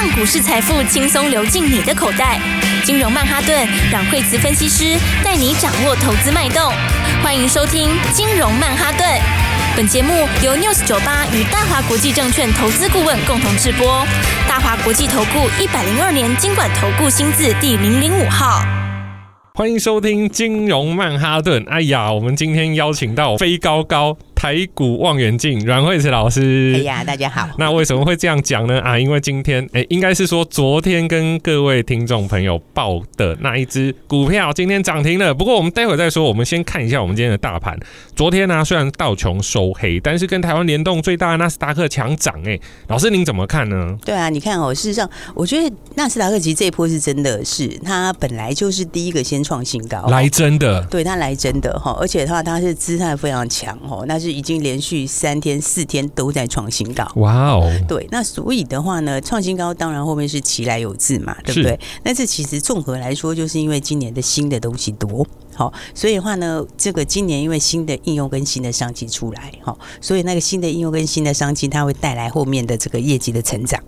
让股市财富轻松流进你的口袋。金融曼哈顿，让惠慈分析师带你掌握投资脉动。欢迎收听金融曼哈顿。本节目由 News 九八与大华国际证券投资顾问共同制播。大华国际投顾一百零二年金管投顾新字第零零五号。欢迎收听金融曼哈顿。哎呀，我们今天邀请到飞高高。台股望远镜，阮慧慈老师。哎呀，大家好。那为什么会这样讲呢？啊，因为今天，哎、欸，应该是说昨天跟各位听众朋友报的那一只股票，今天涨停了。不过我们待会再说，我们先看一下我们今天的大盘。昨天呢、啊，虽然道琼收黑，但是跟台湾联动最大的纳斯达克强涨。哎，老师您怎么看呢？对啊，你看哦，事实上，我觉得纳斯达克其实这一波是真的是，它本来就是第一个先创新高，来真的，对，它来真的哈，而且的话，它是姿态非常强哦，那是。已经连续三天、四天都在创新高，哇哦！对，那所以的话呢，创新高当然后面是其来有自嘛，对不对？但是其实综合来说，就是因为今年的新的东西多，好，所以的话呢，这个今年因为新的应用跟新的商机出来，好，所以那个新的应用跟新的商机，它会带来后面的这个业绩的成长。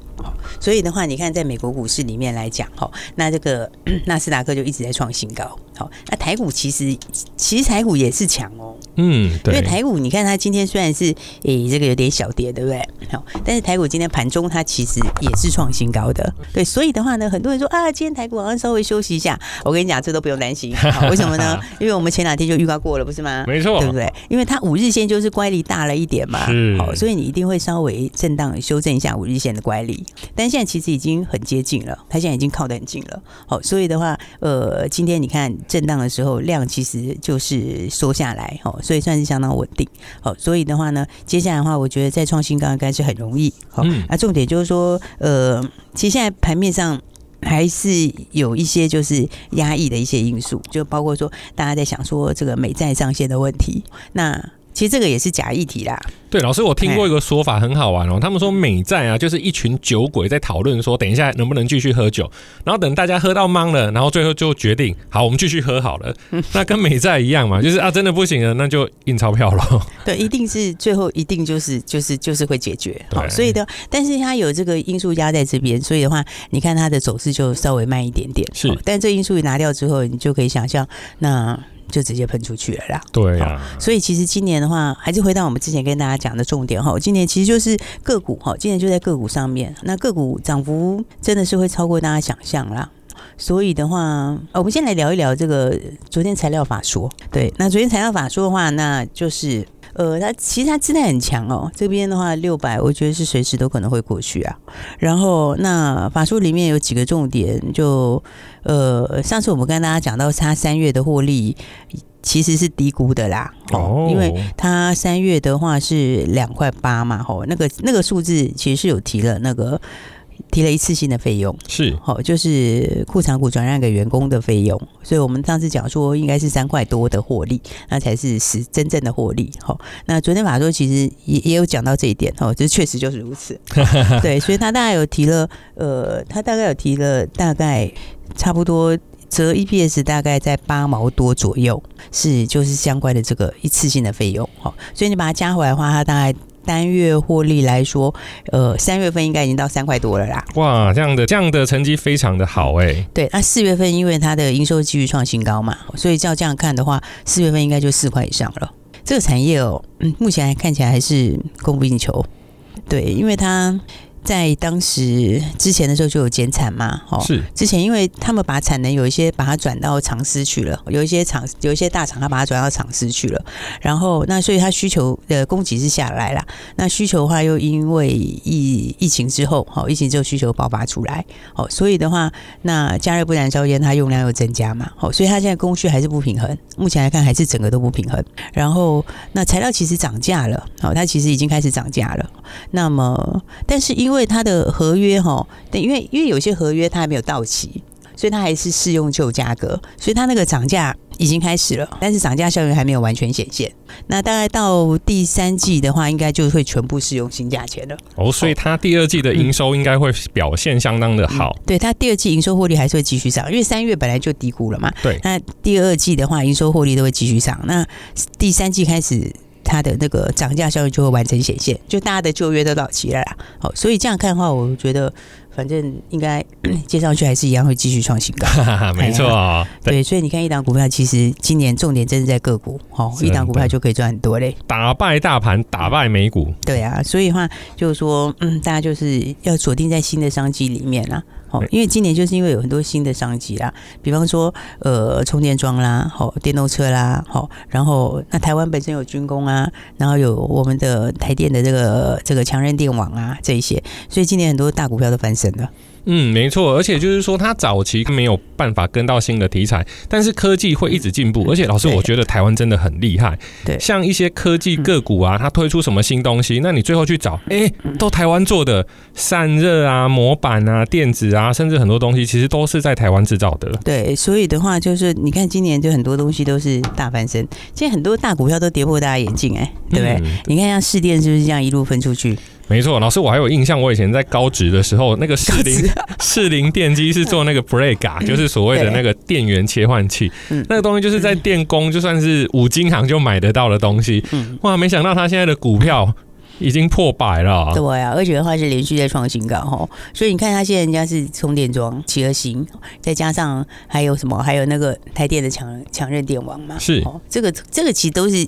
所以的话，你看在美国股市里面来讲，哈，那这个 纳斯达克就一直在创新高。好，那台股其实其实台股也是强哦。嗯，对。因为台股你看它今天虽然是诶、欸、这个有点小跌，对不对？好，但是台股今天盘中它其实也是创新高的。对，所以的话呢，很多人说啊，今天台股好像稍微休息一下。我跟你讲，这都不用担心。好，为什么呢？因为我们前两天就预告过了，不是吗？没错，对不对？因为它五日线就是乖离大了一点嘛。是。好，所以你一定会稍微震荡修正一下五日线的乖离。但现在其实已经很接近了，它现在已经靠得很近了。好，所以的话，呃，今天你看震荡的时候，量其实就是缩下来，好，所以算是相当稳定。好，所以的话呢，接下来的话，我觉得再创新高应该是很容易。好，那重点就是说，呃，其实现在盘面上还是有一些就是压抑的一些因素，就包括说大家在想说这个美债上限的问题，那。其实这个也是假议题啦。对，老师，我听过一个说法很好玩哦。他们说美债啊，就是一群酒鬼在讨论说，等一下能不能继续喝酒，然后等大家喝到懵了，然后最后就决定，好，我们继续喝好了。那跟美债一样嘛，就是啊，真的不行了，那就印钞票了。对，一定是最后一定就是就是就是会解决。好，所以的，但是它有这个因素压在这边，所以的话，你看它的走势就稍微慢一点点。是，但这因素一拿掉之后，你就可以想象那。就直接喷出去了啦。对呀、啊，所以其实今年的话，还是回到我们之前跟大家讲的重点哈。今年其实就是个股哈，今年就在个股上面。那个股涨幅真的是会超过大家想象啦。所以的话，我们先来聊一聊这个昨天材料法说。对，那昨天材料法说的话，那就是。呃，它其实它姿态很强哦。这边的话，六百，我觉得是随时都可能会过去啊。然后，那法术里面有几个重点，就呃，上次我们跟大家讲到，它三月的获利其实是低估的啦。哦，因为它三月的话是两块八嘛，吼，那个那个数字其实是有提了那个。提了一次性的费用是好，就是库藏股转让给员工的费用，所以我们上次讲说应该是三块多的获利，那才是实真正的获利。好，那昨天法说其实也也有讲到这一点哦，这确实就是如此。对，所以他大概有提了，呃，他大概有提了大概差不多折 EPS 大概在八毛多左右，是就是相关的这个一次性的费用。好，所以你把它加回来的话，它大概。单月获利来说，呃，三月份应该已经到三块多了啦。哇，这样的这样的成绩非常的好哎、欸。对，那四月份因为它的营收继续创新高嘛，所以照这样看的话，四月份应该就四块以上了。这个产业哦，嗯，目前还看起来还是供不应求。对，因为它。在当时之前的时候就有减产嘛，哦，是。之前因为他们把产能有一些把它转到长丝去了，有一些厂有一些大厂他把它转到长丝去了，然后那所以它需求的供给是下来了，那需求的话又因为疫疫情之后，好疫情之后需求爆发出来，哦。所以的话那加热不燃烧烟它用量又增加嘛，哦。所以它现在供需还是不平衡，目前来看还是整个都不平衡，然后那材料其实涨价了，哦它其实已经开始涨价了，那么但是因因为它的合约哈，对，因为因为有些合约它还没有到期，所以它还是适用旧价格，所以它那个涨价已经开始了，但是涨价效应还没有完全显现。那大概到第三季的话，应该就会全部适用新价钱了。哦，所以它第二季的营收应该会表现相当的好。嗯、对，它第二季营收获利还是会继续涨，因为三月本来就低估了嘛。对，那第二季的话，营收获利都会继续涨。那第三季开始。它的那个涨价效应就会完成显现，就大家的旧约都到期了啦。好，所以这样看的话，我觉得。反正应该接上去还是一样会继续创新高。没错、哦，对，所以你看一档股票，其实今年重点真的在个股，哦，一档股票就可以赚很多嘞，打败大盘，打败美股。对啊，所以的话就是说，嗯，大家就是要锁定在新的商机里面啦。哦，因为今年就是因为有很多新的商机啦，比方说呃充电桩啦，好电动车啦，好，然后那台湾本身有军工啊，然后有我们的台电的这个这个强韧电网啊这一些，所以今年很多大股票都翻身了。嗯，没错，而且就是说，它早期没有办法跟到新的题材，但是科技会一直进步。而且，老师，我觉得台湾真的很厉害。对，像一些科技个股啊，它推出什么新东西，那你最后去找，哎，都台湾做的散热啊、模板啊、电子啊，甚至很多东西其实都是在台湾制造的。对，所以的话就是，你看今年就很多东西都是大翻身，现在很多大股票都跌破大家眼镜，哎，对不对？嗯、你看像市电是不是这样一路分出去？没错，老师，我还有印象，我以前在高职的时候，那个士林士林电机是做那个 Brega，就是所谓的那个电源切换器，那个东西就是在电工就算是五金行就买得到的东西。哇，没想到他现在的股票。已经破百了，对啊，而且的话是连续在创新高哈，所以你看它现在人家是充电桩、企鹅型，再加上还有什么，还有那个台电的强强韧电网嘛，是，这个这个其实都是，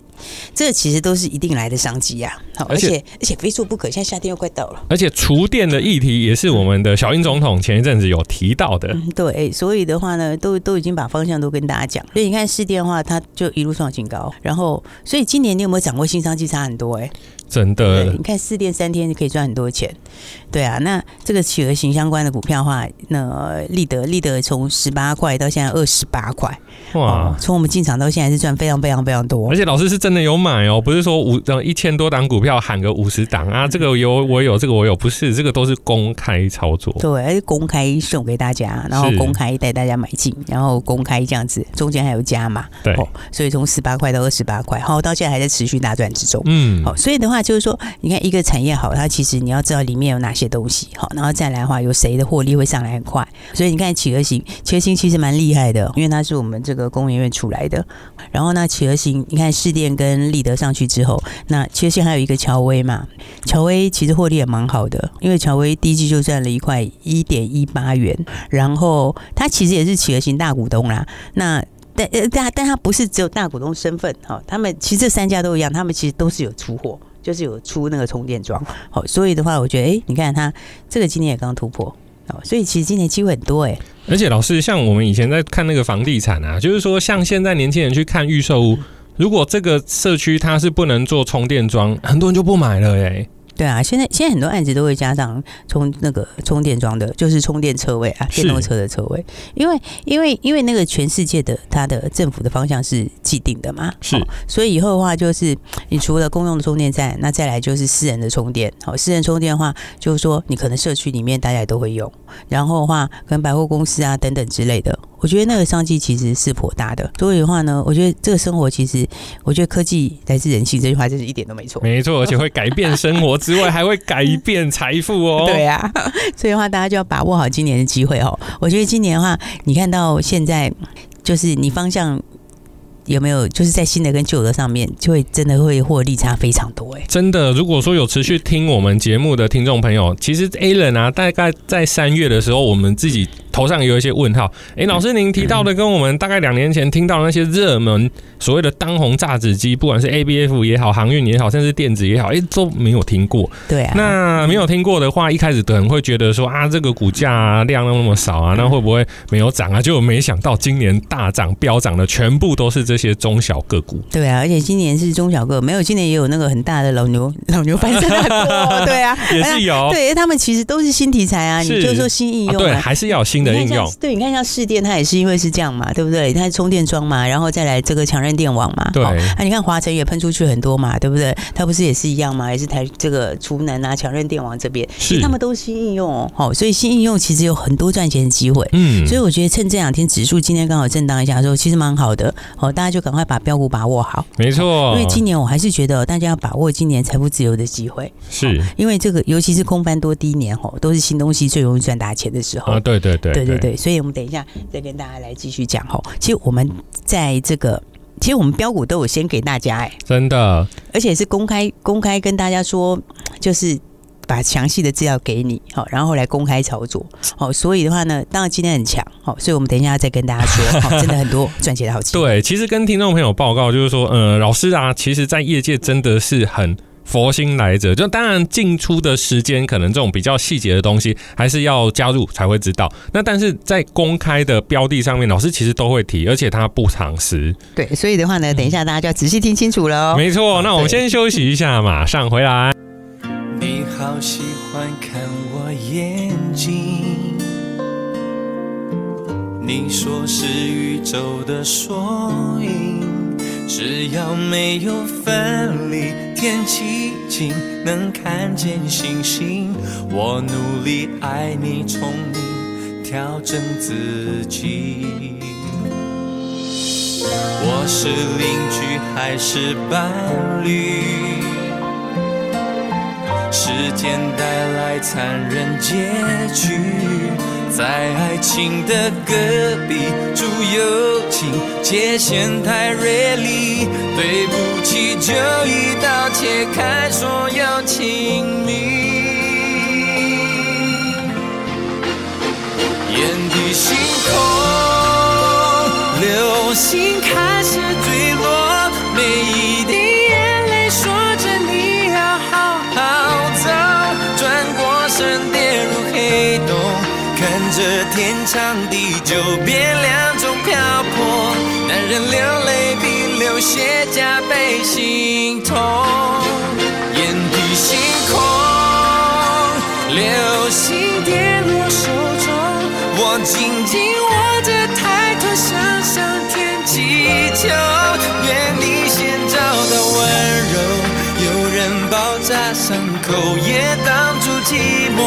这个其实都是一定来的商机呀，好，而且而且非做不可，现在夏天又快到了，而且厨电的议题也是我们的小英总统前一阵子有提到的，嗯，对，所以的话呢，都都已经把方向都跟大家讲，所以你看市电的话，它就一路创新高，然后所以今年你有没有掌握新商机？差很多哎。真的，你看四电三天就可以赚很多钱，对啊。那这个企鹅型相关的股票的话，那立德立德从十八块到现在二十八块，哇！从我们进场到现在是赚非常非常非常多。而且老师是真的有买哦，不是说五一千多档股票喊个五十档啊，这个有我有，这个我有，不是这个都是公开操作，对，而且公开送给大家，然后公开带大家买进，然后公开这样子，中间还有加码，对，所以从十八块到二十八块，好，到现在还在持续大赚之中，嗯，好，所以的话。就是说，你看一个产业好，它其实你要知道里面有哪些东西好，然后再来的话，有谁的获利会上来很快。所以你看企鹅型，企鹅型其实蛮厉害的，因为它是我们这个工研院出来的。然后呢，企鹅型，你看士电跟立德上去之后，那企鹅型还有一个乔威嘛，乔威其实获利也蛮好的，因为乔威第一季就赚了一块一点一八元，然后它其实也是企鹅型大股东啦。那但呃但但它不是只有大股东身份哈，他们其实这三家都一样，他们其实都是有出货。就是有出那个充电桩，好，所以的话，我觉得，哎、你看它这个今年也刚突破，哦，所以其实今年机会很多，哎。而且老师，像我们以前在看那个房地产啊，就是说，像现在年轻人去看预售屋，如果这个社区它是不能做充电桩，很多人就不买了，哎。对啊，现在现在很多案子都会加上充那个充电桩的，就是充电车位啊，电动车的车位，因为因为因为那个全世界的它的政府的方向是既定的嘛，是，所以以后的话就是你除了公用的充电站，那再来就是私人的充电，好，私人充电的话就是说你可能社区里面大家也都会用，然后的话跟百货公司啊等等之类的。我觉得那个商机其实是颇大的，所以的话呢，我觉得这个生活其实，我觉得科技来自人性这句话真是一点都没错。没错，而且会改变生活之外，还会改变财富哦。对啊，所以的话，大家就要把握好今年的机会哦。我觉得今年的话，你看到现在，就是你方向。有没有就是在新的跟旧的上面，就会真的会获利差非常多哎！真的，如果说有持续听我们节目的听众朋友，其实 Alan 啊，大概在三月的时候，我们自己头上有一些问号。哎，老师您提到的跟我们大概两年前听到的那些热门所谓的当红炸子鸡，不管是 ABF 也好，航运也好，甚至电子也好，哎，都没有听过。对啊，那没有听过的话，一开始可能会觉得说啊，这个股价量那么少啊，那会不会没有涨啊？结果没想到今年大涨飙涨的全部都是这些中小个股，对啊，而且今年是中小个，没有今年也有那个很大的老牛，老牛翻身的，对啊，也是有，对他们其实都是新题材啊，你就是说新应用，对，还是要有新的应用，对，你看像市电，它也是因为是这样嘛，对不对？它是充电桩嘛，然后再来这个强韧电网嘛，对，啊，你看华晨也喷出去很多嘛，对不对？它不是也是一样嘛，也是台这个储能啊，强韧电网这边，其实他们都是新应用哦，好，所以新应用其实有很多赚钱的机会，嗯，所以我觉得趁这两天指数今天刚好震荡一下的时候，其实蛮好的，好，大家就赶快。把标股把握好，没错。因为今年我还是觉得大家要把握今年财富自由的机会，是因为这个尤其是空翻多第一年哦，都是新东西最容易赚大钱的时候啊！对对对，对对对。所以我们等一下再跟大家来继续讲吼。其实我们在这个，其实我们标股都有先给大家哎，真的，而且是公开公开跟大家说，就是把详细的资料给你，好，然后来公开操作，好，所以的话呢，当然今天很强，好，所以我们等一下再跟大家说，好，真的很多赚钱的好机会。对，其实跟听众朋友报告就是说，呃，老师啊，其实在业界真的是很。佛心来着，就当然进出的时间，可能这种比较细节的东西，还是要加入才会知道。那但是在公开的标的上面，老师其实都会提，而且他不常识。对，所以的话呢，等一下大家就要仔细听清楚了哦。没错，那我们先休息一下，马上回来。你好喜欢看我眼睛，你说是宇宙的缩影。只要没有分离，天气晴，能看见星星。我努力爱你，聪明调整自己。我是邻居还是伴侣？时间带来残忍结局。在爱情的隔壁住友情，界限太锐利，对不起，就一刀切开所有亲密。眼底星空，流星开始坠落，每一天长地久变两种漂泊，男人流泪比流血加倍心痛。眼底星空，流星跌落手中，我紧紧握着抬头向上天祈求，愿你先找到温柔，有人包扎伤口也挡住寂寞。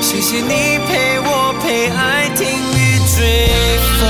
谢谢你陪我陪爱听雨追风，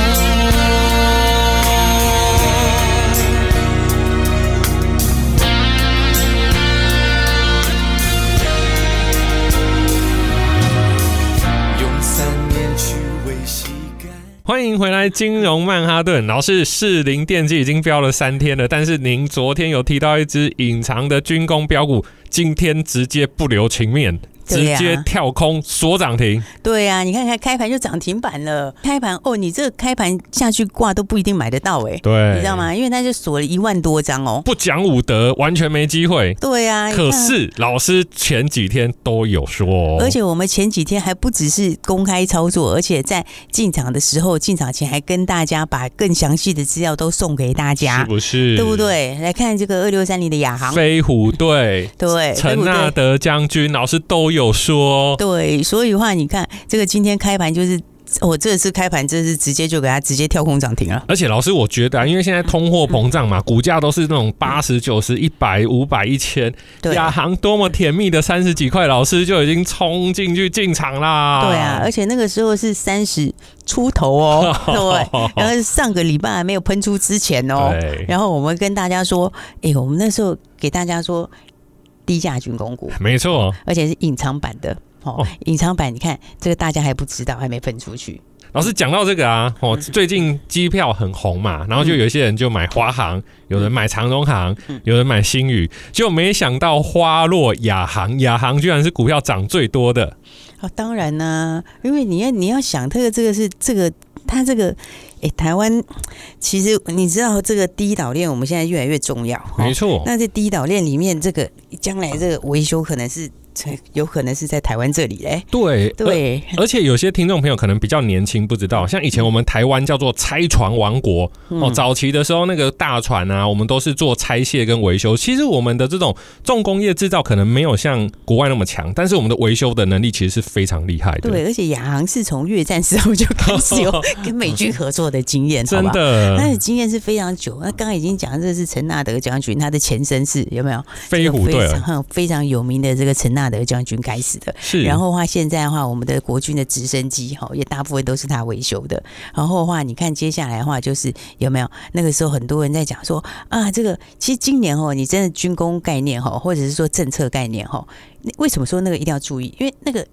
欢迎回来，金融曼哈顿。老师，士林电机已经飙了三天了，但是您昨天有提到一只隐藏的军工标股，今天直接不留情面。直接跳空锁涨停，对呀、啊，你看看开盘就涨停板了。开盘哦，你这个开盘下去挂都不一定买得到哎，对，你知道吗？因为他就锁了一万多张哦，不讲武德，完全没机会。对呀、啊，可是老师前几天都有说，而且我们前几天还不只是公开操作，而且在进场的时候，进场前还跟大家把更详细的资料都送给大家，是不是？对不对？来看这个二六三零的亚航飞虎队，对，陈纳德将军老师都有说，对，所以的话，你看这个今天开盘就是。我这次开盘，这是直接就给它直接跳空涨停了。而且老师，我觉得啊，因为现在通货膨胀嘛，股价都是那种八十九十、一百、五百、一千。亚航多么甜蜜的三十几块，老师就已经冲进去进场啦。对啊，而且那个时候是三十出头哦。对，然后上个礼拜还没有喷出之前哦。然后我们跟大家说，哎，我们那时候给大家说低价军工股，没错，而且是隐藏版的。哦，隐藏版，你看这个大家还不知道，还没分出去。老师讲到这个啊，哦，最近机票很红嘛，然后就有一些人就买华航，有人买长荣航，有人买新宇，就没想到花落亚航，亚航居然是股票涨最多的。哦，当然呢，因为你要你要想，这个这个是这个它这个，哎，台湾其实你知道这个第一岛链，我们现在越来越重要，没错。那这第一岛链里面，这个将来这个维修可能是。有可能是在台湾这里嘞，对对，而且有些听众朋友可能比较年轻，不知道，像以前我们台湾叫做拆船王国哦，早期的时候那个大船啊，我们都是做拆卸跟维修。其实我们的这种重工业制造可能没有像国外那么强，但是我们的维修的能力其实是非常厉害的。对，而且亚航是从越战时候就开始有 跟美军合作的经验，真的，那经验是非常久。那刚刚已经讲这是陈纳德将军，他的前身是有没有飞虎队非常有名的这个陈纳德将军开始的，是。然后的话，现在的话，我们的国军的直升机哈，也大部分都是他维修的。然后的话，你看接下来的话，就是有没有那个时候很多人在讲说啊，这个其实今年哦，你真的军工概念哈，或者是说政策概念哈，为什么说那个一定要注意？因为那个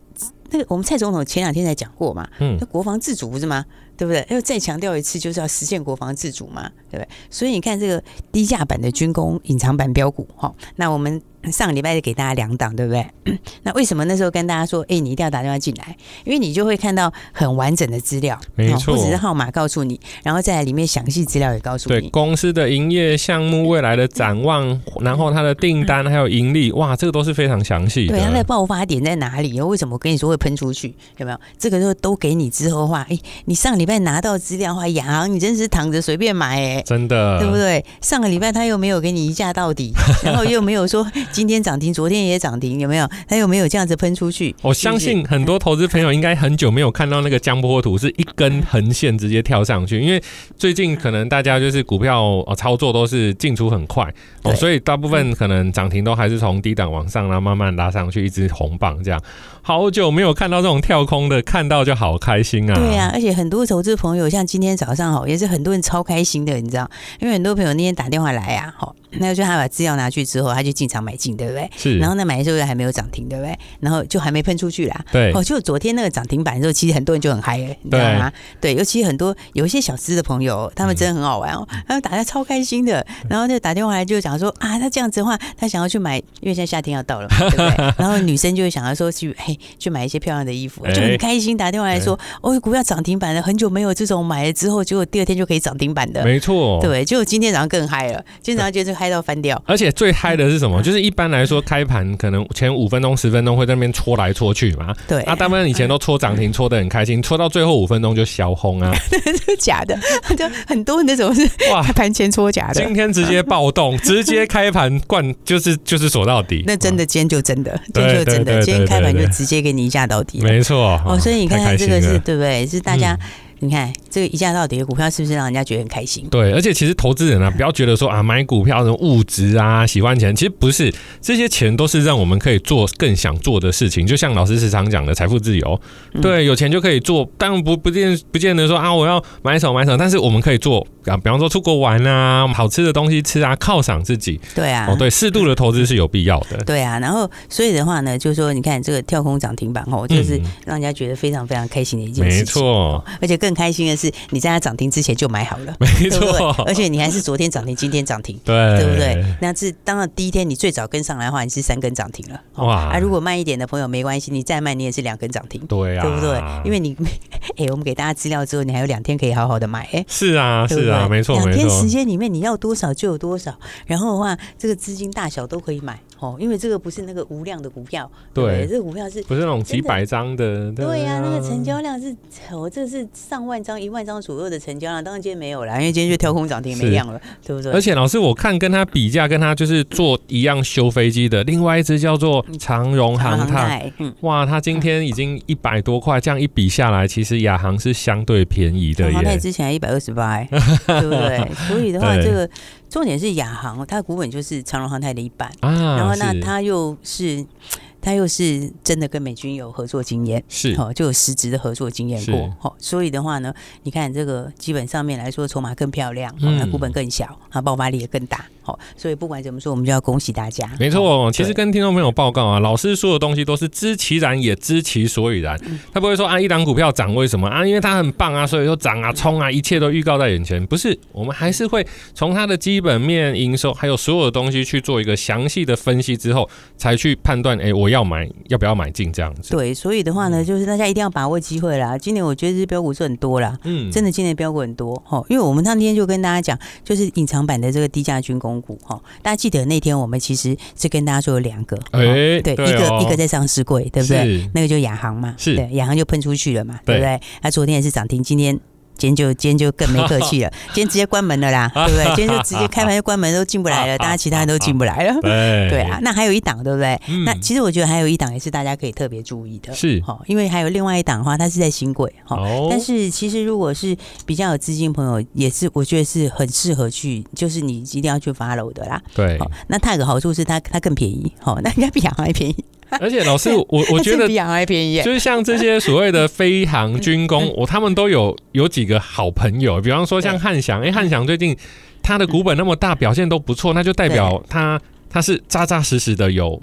那个我们蔡总统前两天才讲过嘛，嗯，那国防自主不是吗？对不对？要再强调一次，就是要实现国防自主嘛，对不对？所以你看这个低价版的军工隐藏版标股，哈，那我们。上个礼拜就给大家两档，对不对？那为什么那时候跟大家说，哎，你一定要打电话进来，因为你就会看到很完整的资料，没错，不只是号码告诉你，然后再来里面详细资料也告诉你，对公司的营业项目未来的展望，然后它的订单还有盈利，哇，这个都是非常详细的。对，它的爆发点在哪里？为什么我跟你说会喷出去？有没有？这个都都给你之后的话，哎，你上个礼拜拿到资料的话，亚航你真是躺着随便买，哎，真的，对不对？上个礼拜他又没有给你一价到底，然后又没有说今天涨停，昨天也涨停，有没有？他又没有这样子喷出去？我相信很多投资朋友应该很久没有看到那个江波图，是一根横线直接跳上去。因为最近可能大家就是股票哦操作都是进出很快哦，所以大部分可能涨停都还是从低档往上，然后慢慢拉上去，一支红棒这样。好久没有看到这种跳空的，看到就好开心啊！对啊，而且很多投资朋友像今天早上哦，也是很多人超开心的，你知道？因为很多朋友那天打电话来啊，好。那就他把资料拿去之后，他就进场买进，对不对？是。然后那，买的时候还没有涨停，对不对？然后就还没喷出去啦。对。哦，就昨天那个涨停板的时候，其实很多人就很嗨了，你知道吗？对。尤其很多有一些小资的朋友，他们真的很好玩哦，他们打的超开心的。然后就打电话来就讲说啊，他这样子的话，他想要去买，因为现在夏天要到了嘛，对不对？然后女生就会想要说去嘿，去买一些漂亮的衣服，就很开心。打电话来说，哦，股票涨停板了，很久没有这种买了之后，结果第二天就可以涨停板的。没错。对，结果今天早上更嗨了，今天早上就是嗨到翻掉。而且最嗨的是什么？就是一般来说，开盘可能前五分钟、十分钟会在那边戳来戳去嘛。对。啊，大部分以前都戳涨停，戳得很开心，戳到最后五分钟就小红啊。这是假的，就很多那种是哇，盘前戳假的。今天直接暴动，直接开盘灌，就是就是锁到底。那真的，今天就真的，今天就真的，今天开盘就直接给你一下到底。没错。哦，所以你看看这个是对不对？是大家。你看这个一价到底的股票是不是让人家觉得很开心？对，而且其实投资人啊，不要觉得说啊买股票什么物质啊，喜欢钱，其实不是，这些钱都是让我们可以做更想做的事情。就像老师时常讲的财富自由，对，有钱就可以做，但不不见不见得说啊我要买什么买什么，但是我们可以做啊，比方说出国玩啊，好吃的东西吃啊，犒赏自己。对啊，哦对，适度的投资是有必要的。对啊，然后所以的话呢，就是说你看这个跳空涨停板哦，就是让人家觉得非常非常开心的一件事情。没错，而且更开心的是。你在它涨停之前就买好了，没错，而且你还是昨天涨停，今天涨停，对，对不对？那是当然第一天你最早跟上来的话，你是三根涨停了，哇！啊，如果慢一点的朋友没关系，你再慢你也是两根涨停，对啊，对不对？因为你，哎，我们给大家资料之后，你还有两天可以好好的买，哎，是啊，是啊，没错，两天时间里面你要多少就有多少，然后的话，这个资金大小都可以买。哦，因为这个不是那个无量的股票，对，这个股票是不是那种几百张的？对呀，那个成交量是，我这是上万张、一万张左右的成交量，当然今天没有了，因为今天就跳空涨停没量了，对不对？而且老师，我看跟他比价，跟他就是做一样修飞机的，另外一只叫做长荣航太，哇，他今天已经一百多块，这样一比下来，其实亚航是相对便宜的耶。航太之前一百二十八，对不对？所以的话，这个。重点是亚航，它的股本就是长荣航太的一半，啊、然后那它又是。它又是真的跟美军有合作经验，是。哦，就有实质的合作经验过，哦，所以的话呢，你看这个基本上面来说，筹码更漂亮，那股本更小，它，爆发力也更大，好，所以不管怎么说，我们就要恭喜大家。没错，其实跟听众朋友报告啊，老师说的东西都是知其然也知其所以然，他不会说啊，一档股票涨为什么啊，因为它很棒啊，所以说涨啊冲啊，一切都预告在眼前，不是，我们还是会从它的基本面、营收还有所有的东西去做一个详细的分析之后，才去判断，哎，我。要买要不要买进这样子？对，所以的话呢，就是大家一定要把握机会啦。今年我觉得这标股是很多啦，嗯，真的今年标股很多哈。因为我们当天就跟大家讲，就是隐藏版的这个低价军工股哈。大家记得那天我们其实是跟大家说有两个，哎，对，一个一个在上市柜，对不对？那个就亚航嘛，是，对，亚航就喷出去了嘛，对不对？那昨天也是涨停，今天。今天就今天就更没客气了，今天直接关门了啦，对不对？今天就直接开盘就关门，都进不来了，大家其他人都进不来了。对对啊，那还有一档，对不对？那其实我觉得还有一档也是大家可以特别注意的，是哈，因为还有另外一档的话，它是在新贵哈。但是其实如果是比较有资金朋友，也是我觉得是很适合去，就是你一定要去 follow 的啦。对，那它有个好处是它它更便宜，哈，那人家比亚航还便宜。而且老师，我我觉得比航还便宜，就是像这些所谓的飞航军工，我他们都有有几个好朋友，比方说像汉翔，哎，汉翔最近它的股本那么大，表现都不错，那就代表它它是扎扎实实的有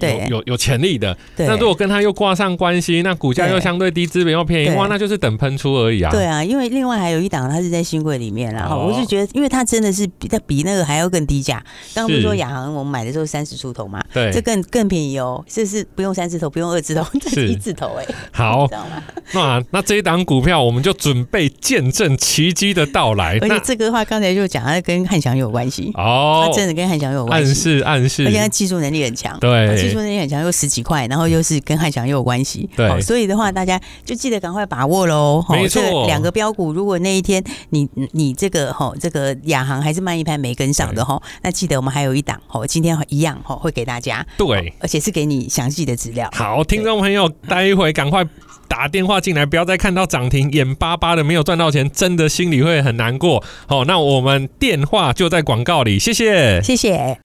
有有有潜力的。对那如果跟它又挂上关系，那股价又相对低，资本又便宜，哇，那就是等喷出而已啊。对啊，因为另外还有一档，它是在新贵里面啦。哦、我是觉得，因为它真的是比它比那个还要更低价。刚刚不是说亚航我们买的时候三十出头嘛？对，这更更便宜哦，这是不用三字头，不用二字头，这是一字头哎。好，那那这一档股票我们就准备见证奇迹的到来。而且这个的话，刚才就讲它跟汉翔有关系哦，它真的跟汉翔有关系，暗示暗示，而且它技术能力很强，对，技术能力很强，又十几块，然后又是跟汉翔又有关系，对，所以的话，大家就记得赶快把握喽。没错，两个标股，如果那一天你你这个哈这个亚航还是慢一拍没跟上的哈，那记得我们还有一档哈，今天一样哈会给大家，对，而且是给你详细的资料。好，听众朋友，待一会赶快打电话进来，不要再看到涨停眼巴巴的没有赚到钱，真的心里会很难过。好，那我们电话就在广告里，谢谢，谢谢。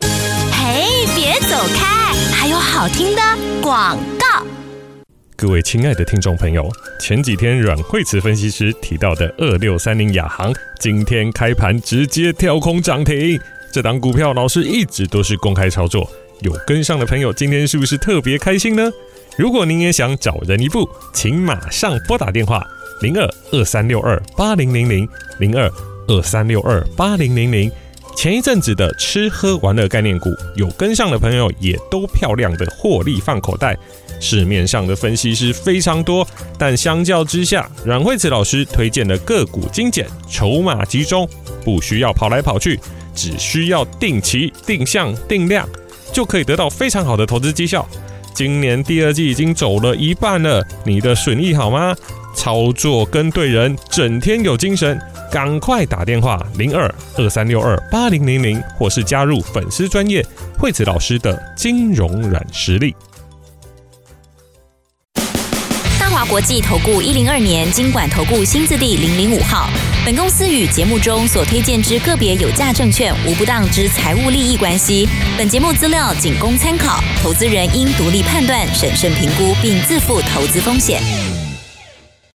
嘿，别走开，好听的广告。各位亲爱的听众朋友，前几天阮慧慈分析师提到的二六三零亚航，今天开盘直接跳空涨停，这档股票老师一直都是公开操作。有跟上的朋友，今天是不是特别开心呢？如果您也想找人一步，请马上拨打电话零二二三六二八零零零零二二三六二八零零零。前一阵子的吃喝玩乐概念股，有跟上的朋友也都漂亮的获利放口袋。市面上的分析师非常多，但相较之下，阮慧慈老师推荐的个股精简、筹码集中，不需要跑来跑去，只需要定期、定向、定量。就可以得到非常好的投资绩效。今年第二季已经走了一半了，你的损益好吗？操作跟对人，整天有精神，赶快打电话零二二三六二八零零零，或是加入粉丝专业惠子老师的金融软实力。大华国际投顾一零二年经管投顾新字第零零五号。本公司与节目中所推荐之个别有价证券无不当之财务利益关系。本节目资料仅供参考，投资人应独立判断、审慎评估，并自负投资风险。